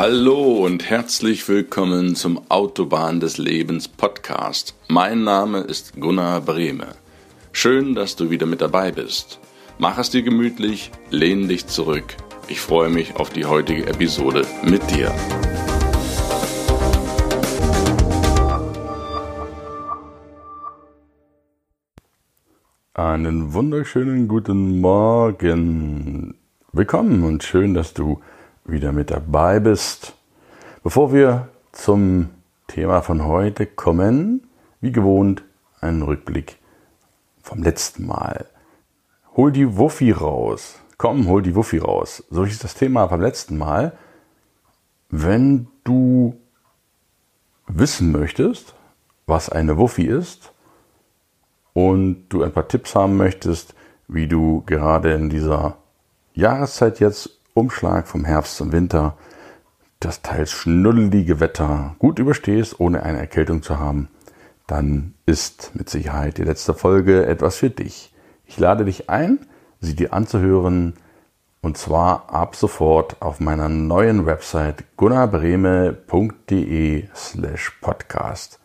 Hallo und herzlich willkommen zum Autobahn des Lebens Podcast. Mein Name ist Gunnar Brehme. Schön, dass du wieder mit dabei bist. Mach es dir gemütlich, lehn dich zurück. Ich freue mich auf die heutige Episode mit dir. Einen wunderschönen guten Morgen. Willkommen und schön, dass du wieder mit dabei bist. Bevor wir zum Thema von heute kommen, wie gewohnt, ein Rückblick vom letzten Mal. Hol die Wuffi raus. Komm, hol die Wuffi raus. So ist das Thema vom letzten Mal. Wenn du wissen möchtest, was eine Wuffi ist und du ein paar Tipps haben möchtest, wie du gerade in dieser Jahreszeit jetzt Umschlag vom Herbst zum Winter, das teils schnullige Wetter gut überstehst, ohne eine Erkältung zu haben, dann ist mit Sicherheit die letzte Folge etwas für dich. Ich lade dich ein, sie dir anzuhören, und zwar ab sofort auf meiner neuen Website gunnarbreme.de slash podcast.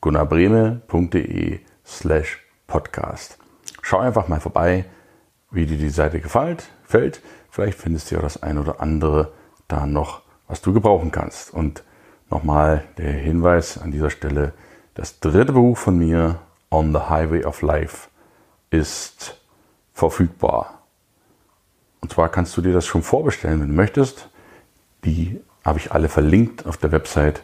gunnarbreme.de slash podcast. Schau einfach mal vorbei, wie dir die Seite gefällt, fällt. Vielleicht findest du ja das ein oder andere da noch, was du gebrauchen kannst. Und nochmal der Hinweis an dieser Stelle, das dritte Buch von mir, On the Highway of Life, ist verfügbar. Und zwar kannst du dir das schon vorbestellen, wenn du möchtest. Die habe ich alle verlinkt auf der Website.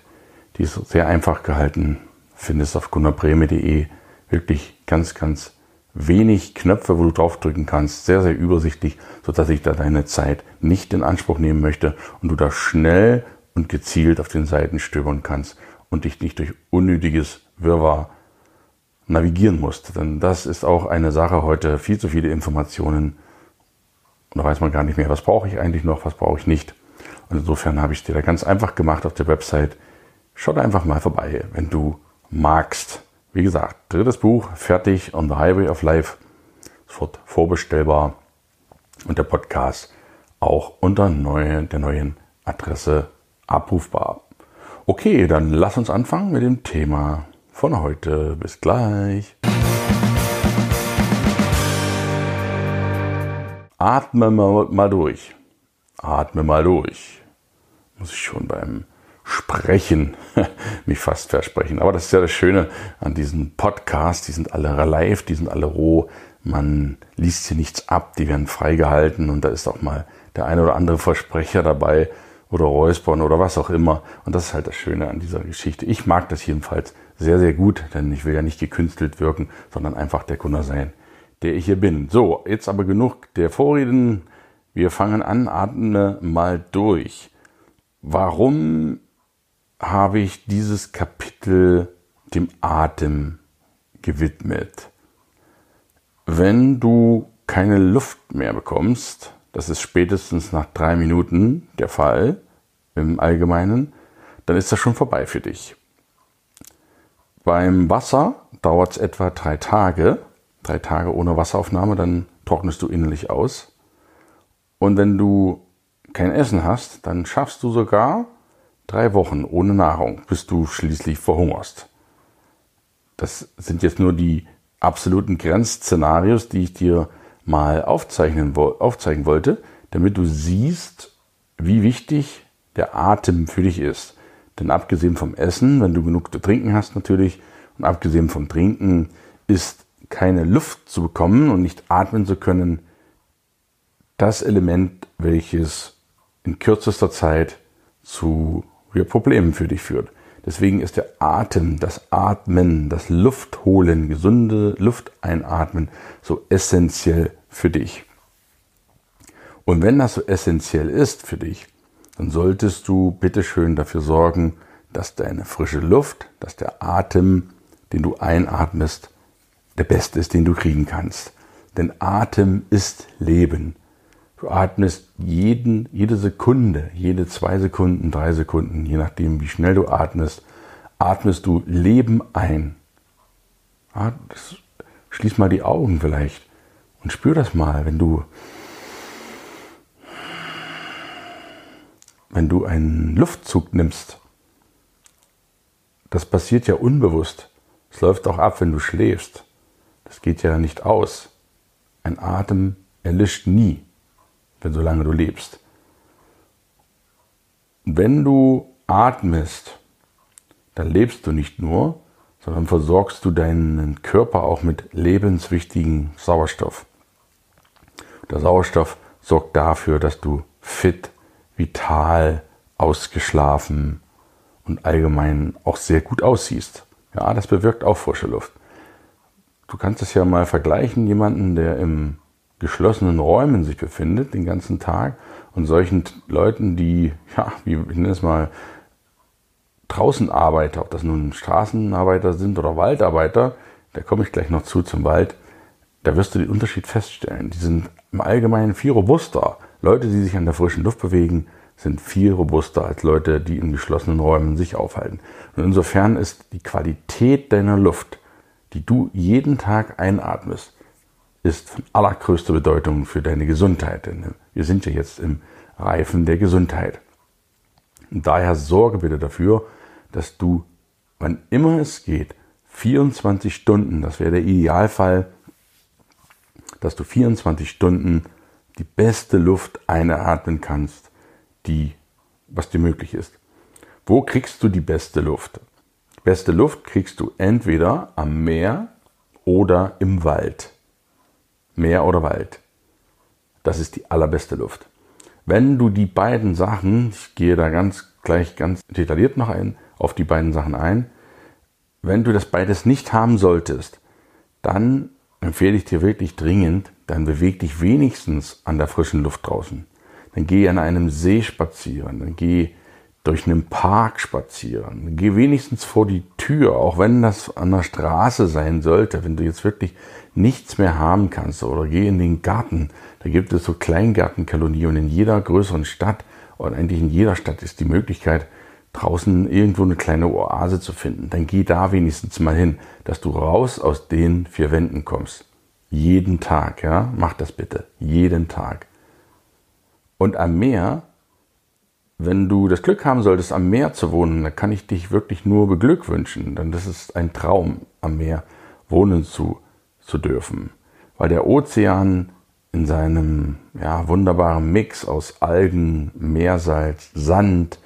Die ist sehr einfach gehalten. Findest auf gunnarbreme.de wirklich ganz, ganz wenig Knöpfe, wo du draufdrücken kannst, sehr, sehr übersichtlich, sodass ich da deine Zeit nicht in Anspruch nehmen möchte und du da schnell und gezielt auf den Seiten stöbern kannst und dich nicht durch unnötiges Wirrwarr navigieren musst. Denn das ist auch eine Sache heute, viel zu viele Informationen. Und da weiß man gar nicht mehr, was brauche ich eigentlich noch, was brauche ich nicht. Und insofern habe ich es dir da ganz einfach gemacht auf der Website. Schau da einfach mal vorbei, wenn du magst. Wie gesagt, drittes Buch, fertig, On the Highway of Life, sofort vorbestellbar und der Podcast auch unter neue, der neuen Adresse abrufbar. Okay, dann lass uns anfangen mit dem Thema von heute. Bis gleich. Atme mal durch. Atme mal durch. Muss ich schon beim Sprechen mich fast versprechen. Aber das ist ja das Schöne an diesen Podcasts. Die sind alle live, die sind alle roh. Man liest hier nichts ab, die werden freigehalten und da ist auch mal der eine oder andere Versprecher dabei oder Räuspern oder was auch immer. Und das ist halt das Schöne an dieser Geschichte. Ich mag das jedenfalls sehr, sehr gut, denn ich will ja nicht gekünstelt wirken, sondern einfach der Kunde sein, der ich hier bin. So, jetzt aber genug der Vorreden. Wir fangen an, atme mal durch. Warum habe ich dieses Kapitel dem Atem gewidmet. Wenn du keine Luft mehr bekommst, das ist spätestens nach drei Minuten der Fall im Allgemeinen, dann ist das schon vorbei für dich. Beim Wasser dauert es etwa drei Tage, drei Tage ohne Wasseraufnahme, dann trocknest du innerlich aus. Und wenn du kein Essen hast, dann schaffst du sogar Drei Wochen ohne Nahrung, bis du schließlich verhungerst. Das sind jetzt nur die absoluten Grenzszenarios, die ich dir mal aufzeichnen, aufzeigen wollte, damit du siehst, wie wichtig der Atem für dich ist. Denn abgesehen vom Essen, wenn du genug zu trinken hast natürlich, und abgesehen vom Trinken ist keine Luft zu bekommen und nicht atmen zu können, das Element, welches in kürzester Zeit zu wir Problemen für dich führt. Deswegen ist der Atem, das Atmen, das Luftholen, gesunde Luft einatmen so essentiell für dich. Und wenn das so essentiell ist für dich, dann solltest du bitteschön dafür sorgen, dass deine frische Luft, dass der Atem, den du einatmest, der beste ist, den du kriegen kannst. Denn Atem ist Leben. Du atmest jeden, jede Sekunde, jede zwei Sekunden, drei Sekunden, je nachdem, wie schnell du atmest, atmest du Leben ein. Schließ mal die Augen vielleicht und spür das mal, wenn du, wenn du einen Luftzug nimmst, das passiert ja unbewusst. Es läuft auch ab, wenn du schläfst. Das geht ja nicht aus. Ein Atem erlischt nie, wenn solange du lebst. Wenn du atmest, dann lebst du nicht nur, sondern versorgst du deinen Körper auch mit lebenswichtigen Sauerstoff. Der Sauerstoff sorgt dafür, dass du fit, vital, ausgeschlafen und allgemein auch sehr gut aussiehst. Ja, das bewirkt auch frische Luft. Du kannst es ja mal vergleichen, jemanden, der im geschlossenen Räumen sich befindet den ganzen Tag und solchen Leuten, die, ja, wie ich nenne es mal, draußen arbeiten, ob das nun Straßenarbeiter sind oder Waldarbeiter, da komme ich gleich noch zu zum Wald, da wirst du den Unterschied feststellen. Die sind im Allgemeinen viel robuster. Leute, die sich an der frischen Luft bewegen, sind viel robuster als Leute, die in geschlossenen Räumen sich aufhalten. Und insofern ist die Qualität deiner Luft, die du jeden Tag einatmest, ist von allergrößter Bedeutung für deine Gesundheit. Denn wir sind ja jetzt im Reifen der Gesundheit. Und daher sorge bitte dafür, dass du, wann immer es geht, 24 Stunden, das wäre der Idealfall, dass du 24 Stunden die beste Luft einatmen kannst, die, was dir möglich ist. Wo kriegst du die beste Luft? Beste Luft kriegst du entweder am Meer oder im Wald. Meer oder Wald. Das ist die allerbeste Luft. Wenn du die beiden Sachen, ich gehe da ganz gleich ganz detailliert noch ein, auf die beiden Sachen ein, wenn du das beides nicht haben solltest, dann empfehle ich dir wirklich dringend, dann beweg dich wenigstens an der frischen Luft draußen. Dann geh an einem See spazieren, dann geh durch einen Park spazieren. Geh wenigstens vor die Tür, auch wenn das an der Straße sein sollte, wenn du jetzt wirklich nichts mehr haben kannst oder geh in den Garten. Da gibt es so Kleingartenkolonien und in jeder größeren Stadt und eigentlich in jeder Stadt ist die Möglichkeit, draußen irgendwo eine kleine Oase zu finden. Dann geh da wenigstens mal hin, dass du raus aus den vier Wänden kommst. Jeden Tag, ja, mach das bitte. Jeden Tag. Und am Meer, wenn du das Glück haben solltest, am Meer zu wohnen, dann kann ich dich wirklich nur beglückwünschen, denn das ist ein Traum, am Meer wohnen zu zu dürfen. Weil der Ozean in seinem ja, wunderbaren Mix aus Algen, Meersalz, Sand,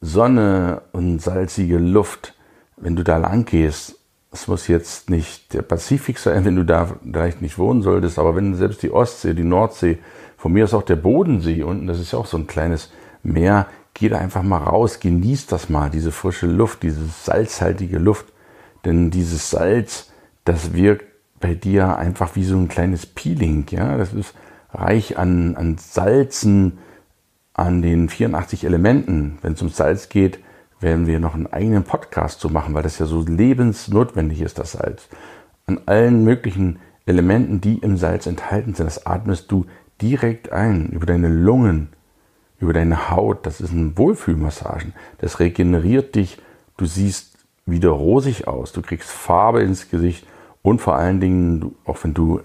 Sonne und salzige Luft, wenn du da lang gehst, es muss jetzt nicht der Pazifik sein, wenn du da vielleicht nicht wohnen solltest, aber wenn selbst die Ostsee, die Nordsee, von mir ist auch der Bodensee unten, das ist ja auch so ein kleines Meer, geh da einfach mal raus, genieß das mal, diese frische Luft, diese salzhaltige Luft, denn dieses Salz, das wirkt bei dir einfach wie so ein kleines Peeling. Ja, das ist reich an, an Salzen, an den 84 Elementen. Wenn es um Salz geht, werden wir noch einen eigenen Podcast zu machen, weil das ja so lebensnotwendig ist, das Salz. An allen möglichen Elementen, die im Salz enthalten sind, das atmest du direkt ein, über deine Lungen, über deine Haut. Das ist ein Wohlfühlmassagen. Das regeneriert dich. Du siehst wieder rosig aus. Du kriegst Farbe ins Gesicht. Und vor allen Dingen, auch wenn du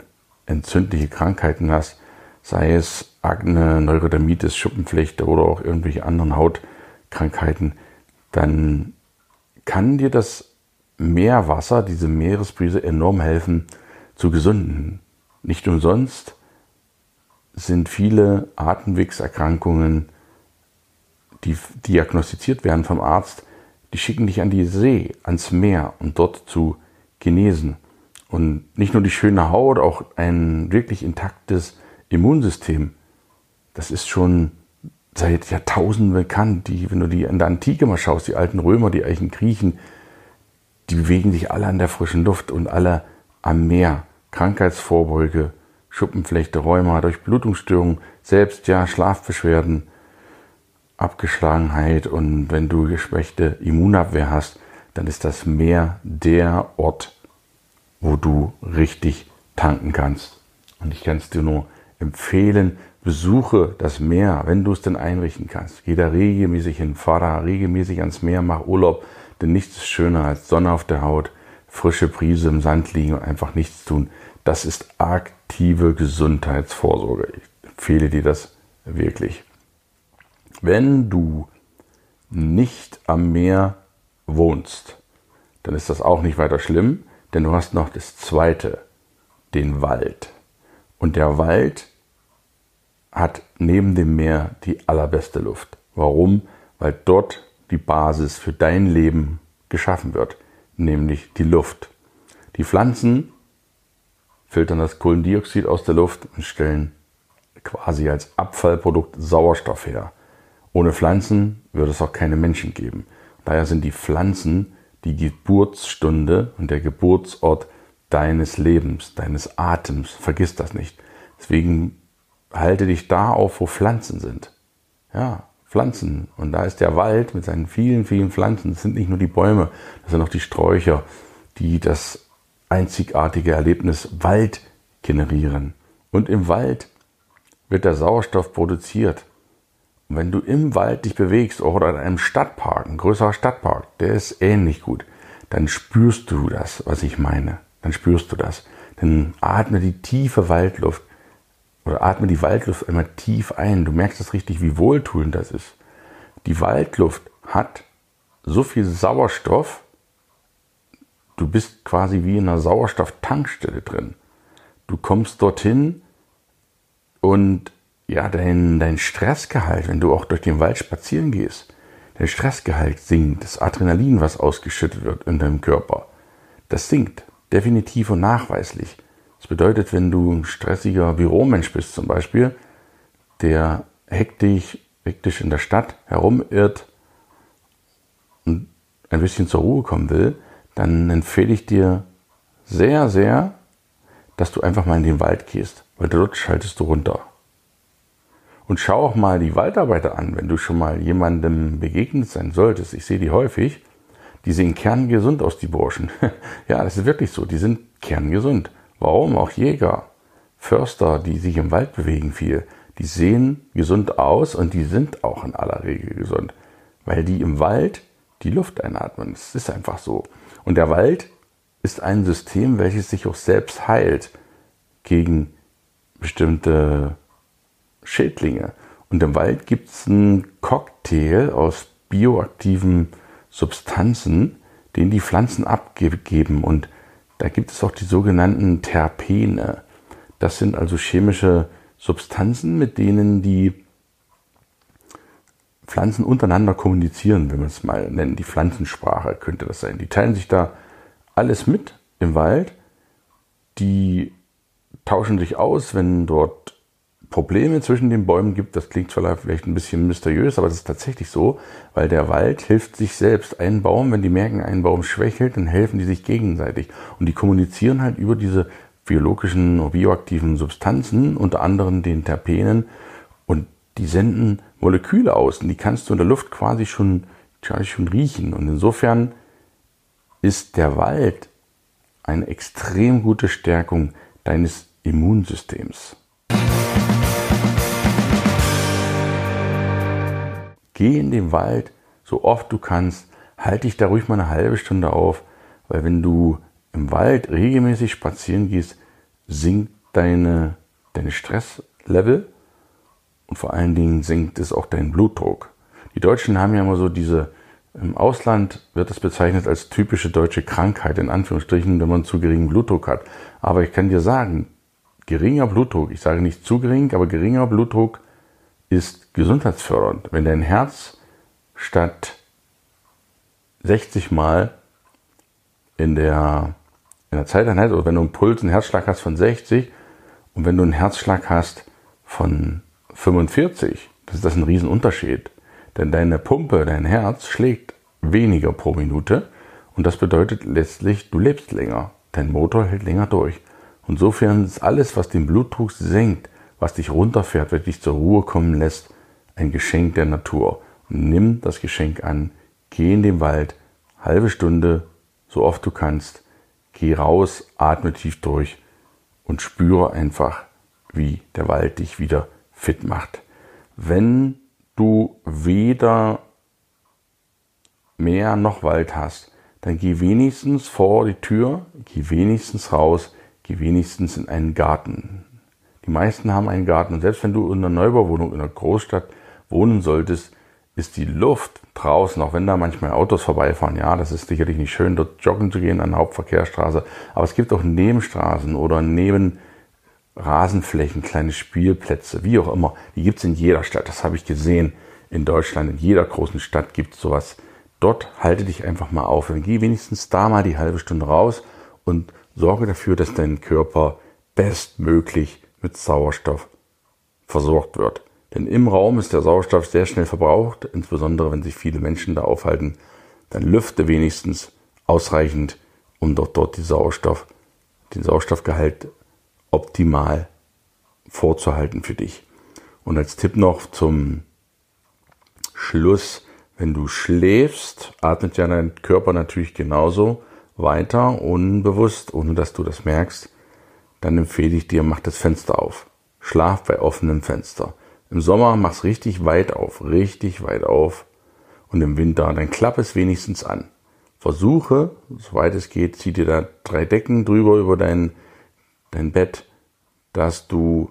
entzündliche Krankheiten hast, sei es Akne, Neurodermitis, Schuppenflechte oder auch irgendwelche anderen Hautkrankheiten, dann kann dir das Meerwasser, diese Meeresbrise enorm helfen zu gesunden. Nicht umsonst sind viele Atemwegserkrankungen, die diagnostiziert werden vom Arzt, die schicken dich an die See, ans Meer und dort zu genesen. Und nicht nur die schöne Haut, auch ein wirklich intaktes Immunsystem. Das ist schon seit Jahrtausenden bekannt. Die, wenn du die in der Antike mal schaust, die alten Römer, die alten Griechen, die bewegen sich alle an der frischen Luft und alle am Meer. Krankheitsvorbeuge, Schuppenflechte, Rheuma, Durchblutungsstörungen, selbst ja Schlafbeschwerden, Abgeschlagenheit und wenn du geschwächte Immunabwehr hast, dann ist das Meer der Ort, wo du richtig tanken kannst. Und ich kann es dir nur empfehlen, besuche das Meer, wenn du es denn einrichten kannst. Geh da regelmäßig hin, fahr da regelmäßig ans Meer, mach Urlaub, denn nichts ist schöner als Sonne auf der Haut, frische Brise im Sand liegen und einfach nichts tun. Das ist aktive Gesundheitsvorsorge. Ich empfehle dir das wirklich. Wenn du nicht am Meer wohnst, dann ist das auch nicht weiter schlimm, denn du hast noch das zweite, den Wald. Und der Wald hat neben dem Meer die allerbeste Luft. Warum? Weil dort die Basis für dein Leben geschaffen wird, nämlich die Luft. Die Pflanzen filtern das Kohlendioxid aus der Luft und stellen quasi als Abfallprodukt Sauerstoff her. Ohne Pflanzen würde es auch keine Menschen geben. Daher sind die Pflanzen die Geburtsstunde und der Geburtsort deines Lebens, deines Atems. Vergiss das nicht. Deswegen halte dich da auf, wo Pflanzen sind. Ja, Pflanzen. Und da ist der Wald mit seinen vielen, vielen Pflanzen. Das sind nicht nur die Bäume, das sind auch die Sträucher, die das einzigartige Erlebnis Wald generieren. Und im Wald wird der Sauerstoff produziert. Und wenn du im Wald dich bewegst oder in einem Stadtpark, ein größerer Stadtpark, der ist ähnlich gut, dann spürst du das, was ich meine. Dann spürst du das. Dann atme die tiefe Waldluft oder atme die Waldluft einmal tief ein. Du merkst das richtig, wie wohltuend das ist. Die Waldluft hat so viel Sauerstoff, du bist quasi wie in einer Sauerstofftankstelle drin. Du kommst dorthin und ja, dein, dein Stressgehalt, wenn du auch durch den Wald spazieren gehst, dein Stressgehalt sinkt, das Adrenalin, was ausgeschüttet wird in deinem Körper, das sinkt definitiv und nachweislich. Das bedeutet, wenn du ein stressiger Büromensch bist zum Beispiel, der hektisch, hektisch in der Stadt herumirrt und ein bisschen zur Ruhe kommen will, dann empfehle ich dir sehr, sehr, dass du einfach mal in den Wald gehst, weil dort schaltest du runter. Und schau auch mal die Waldarbeiter an, wenn du schon mal jemandem begegnet sein solltest. Ich sehe die häufig. Die sehen kerngesund aus, die Burschen. ja, das ist wirklich so. Die sind kerngesund. Warum? Auch Jäger, Förster, die sich im Wald bewegen viel, die sehen gesund aus und die sind auch in aller Regel gesund, weil die im Wald die Luft einatmen. Das ist einfach so. Und der Wald ist ein System, welches sich auch selbst heilt gegen bestimmte Schädlinge. Und im Wald gibt es einen Cocktail aus bioaktiven Substanzen, den die Pflanzen abgeben. Und da gibt es auch die sogenannten Terpene. Das sind also chemische Substanzen, mit denen die Pflanzen untereinander kommunizieren, wenn man es mal nennen. Die Pflanzensprache könnte das sein. Die teilen sich da alles mit im Wald. Die tauschen sich aus, wenn dort Probleme zwischen den Bäumen gibt. Das klingt vielleicht ein bisschen mysteriös, aber das ist tatsächlich so, weil der Wald hilft sich selbst. Ein Baum, wenn die merken, ein Baum schwächelt, dann helfen die sich gegenseitig. Und die kommunizieren halt über diese biologischen, bioaktiven Substanzen, unter anderem den Terpenen. Die senden Moleküle aus. Und die kannst du in der Luft quasi schon, quasi schon riechen. Und insofern ist der Wald eine extrem gute Stärkung deines Immunsystems. Geh in den Wald, so oft du kannst. Halt dich da ruhig mal eine halbe Stunde auf, weil wenn du im Wald regelmäßig spazieren gehst, sinkt deine, deine Stresslevel und vor allen Dingen sinkt es auch deinen Blutdruck. Die Deutschen haben ja immer so diese, im Ausland wird das bezeichnet als typische deutsche Krankheit, in Anführungsstrichen, wenn man zu geringen Blutdruck hat. Aber ich kann dir sagen, geringer Blutdruck, ich sage nicht zu gering, aber geringer Blutdruck ist gesundheitsfördernd. Wenn dein Herz statt 60 Mal in der, in der Zeiteinheit, oder wenn du einen Puls, einen Herzschlag hast von 60 und wenn du einen Herzschlag hast von 45, das ist das ein Riesenunterschied. Denn deine Pumpe, dein Herz schlägt weniger pro Minute und das bedeutet letztlich, du lebst länger. Dein Motor hält länger durch. Insofern ist alles, was den Blutdruck senkt, was dich runterfährt, was dich zur Ruhe kommen lässt, ein Geschenk der Natur. nimm das Geschenk an, geh in den Wald, halbe Stunde, so oft du kannst, geh raus, atme tief durch und spüre einfach, wie der Wald dich wieder fit macht. Wenn du weder Meer noch Wald hast, dann geh wenigstens vor die Tür, geh wenigstens raus, geh wenigstens in einen Garten. Die meisten haben einen Garten. Und selbst wenn du in einer Neubauwohnung in einer Großstadt wohnen solltest, ist die Luft draußen, auch wenn da manchmal Autos vorbeifahren, ja, das ist sicherlich nicht schön, dort joggen zu gehen an der Hauptverkehrsstraße, aber es gibt auch Nebenstraßen oder neben Rasenflächen, kleine Spielplätze, wie auch immer. Die gibt es in jeder Stadt, das habe ich gesehen in Deutschland, in jeder großen Stadt gibt es sowas. Dort halte dich einfach mal auf. Dann geh wenigstens da mal die halbe Stunde raus und sorge dafür, dass dein Körper bestmöglich mit Sauerstoff versorgt wird. Denn im Raum ist der Sauerstoff sehr schnell verbraucht, insbesondere wenn sich viele Menschen da aufhalten. Dann lüfte wenigstens ausreichend, um dort, dort die Sauerstoff, den Sauerstoffgehalt optimal vorzuhalten für dich. Und als Tipp noch zum Schluss, wenn du schläfst, atmet ja dein Körper natürlich genauso weiter, unbewusst, ohne dass du das merkst. Dann empfehle ich dir, mach das Fenster auf. Schlaf bei offenem Fenster. Im Sommer mach's richtig weit auf, richtig weit auf. Und im Winter, dann klapp es wenigstens an. Versuche, soweit es geht, zieh dir da drei Decken drüber über dein, dein Bett, dass du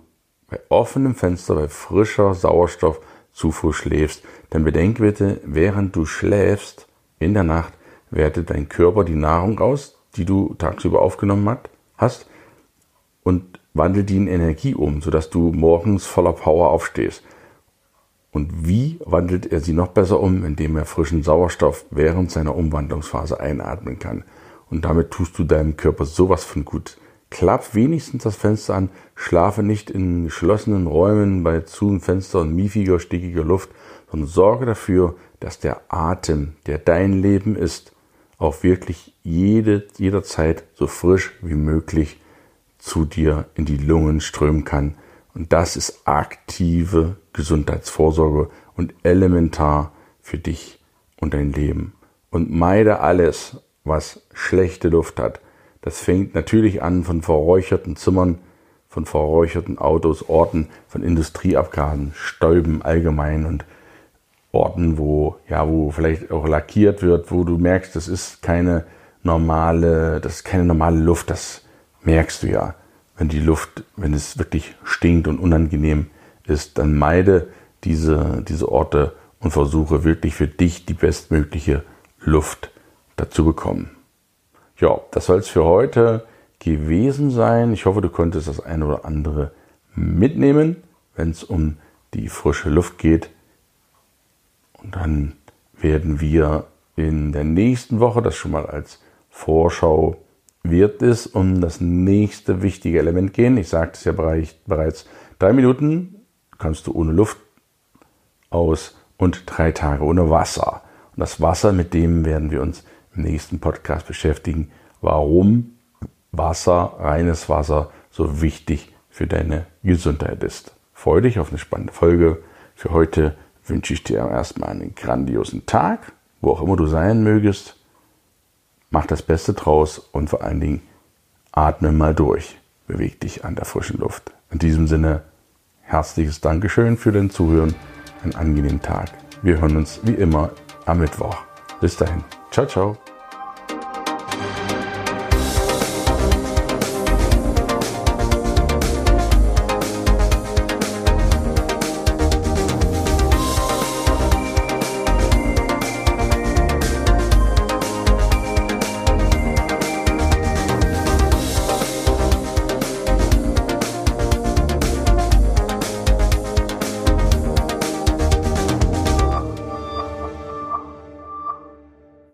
bei offenem Fenster, bei frischer Sauerstoffzufuhr schläfst. Denn bedenke bitte, während du schläfst in der Nacht, wertet dein Körper die Nahrung aus, die du tagsüber aufgenommen hast, und wandelt die in Energie um, sodass du morgens voller Power aufstehst. Und wie wandelt er sie noch besser um, indem er frischen Sauerstoff während seiner Umwandlungsphase einatmen kann. Und damit tust du deinem Körper sowas von gut. Klapp wenigstens das Fenster an, schlafe nicht in geschlossenen Räumen bei zu Fenster und miefiger, stickiger Luft, sondern sorge dafür, dass der Atem, der dein Leben ist, auch wirklich jede, jederzeit so frisch wie möglich zu dir in die Lungen strömen kann. Und das ist aktive Gesundheitsvorsorge und elementar für dich und dein Leben. Und meide alles, was schlechte Luft hat. Das fängt natürlich an von verräucherten Zimmern, von verräucherten Autos, Orten, von Industrieabgasen, Stäuben allgemein und Orten, wo, ja, wo vielleicht auch lackiert wird, wo du merkst, das ist keine normale, das ist keine normale Luft, das merkst du ja. Wenn die Luft, wenn es wirklich stinkt und unangenehm ist, dann meide diese, diese Orte und versuche wirklich für dich die bestmögliche Luft dazu bekommen. Ja, das soll es für heute gewesen sein. Ich hoffe, du konntest das eine oder andere mitnehmen, wenn es um die frische Luft geht. Und dann werden wir in der nächsten Woche, das schon mal als Vorschau, wird es um das nächste wichtige Element gehen. Ich sagte es ja bereits, drei Minuten kannst du ohne Luft aus und drei Tage ohne Wasser. Und das Wasser, mit dem werden wir uns im nächsten Podcast beschäftigen, warum Wasser, reines Wasser, so wichtig für deine Gesundheit ist. Freue dich auf eine spannende Folge. Für heute wünsche ich dir erstmal einen grandiosen Tag, wo auch immer du sein mögest. Mach das Beste draus und vor allen Dingen atme mal durch. Beweg dich an der frischen Luft. In diesem Sinne, herzliches Dankeschön für den Zuhören. Einen angenehmen Tag. Wir hören uns wie immer am Mittwoch. Bis dahin. Ciao, ciao.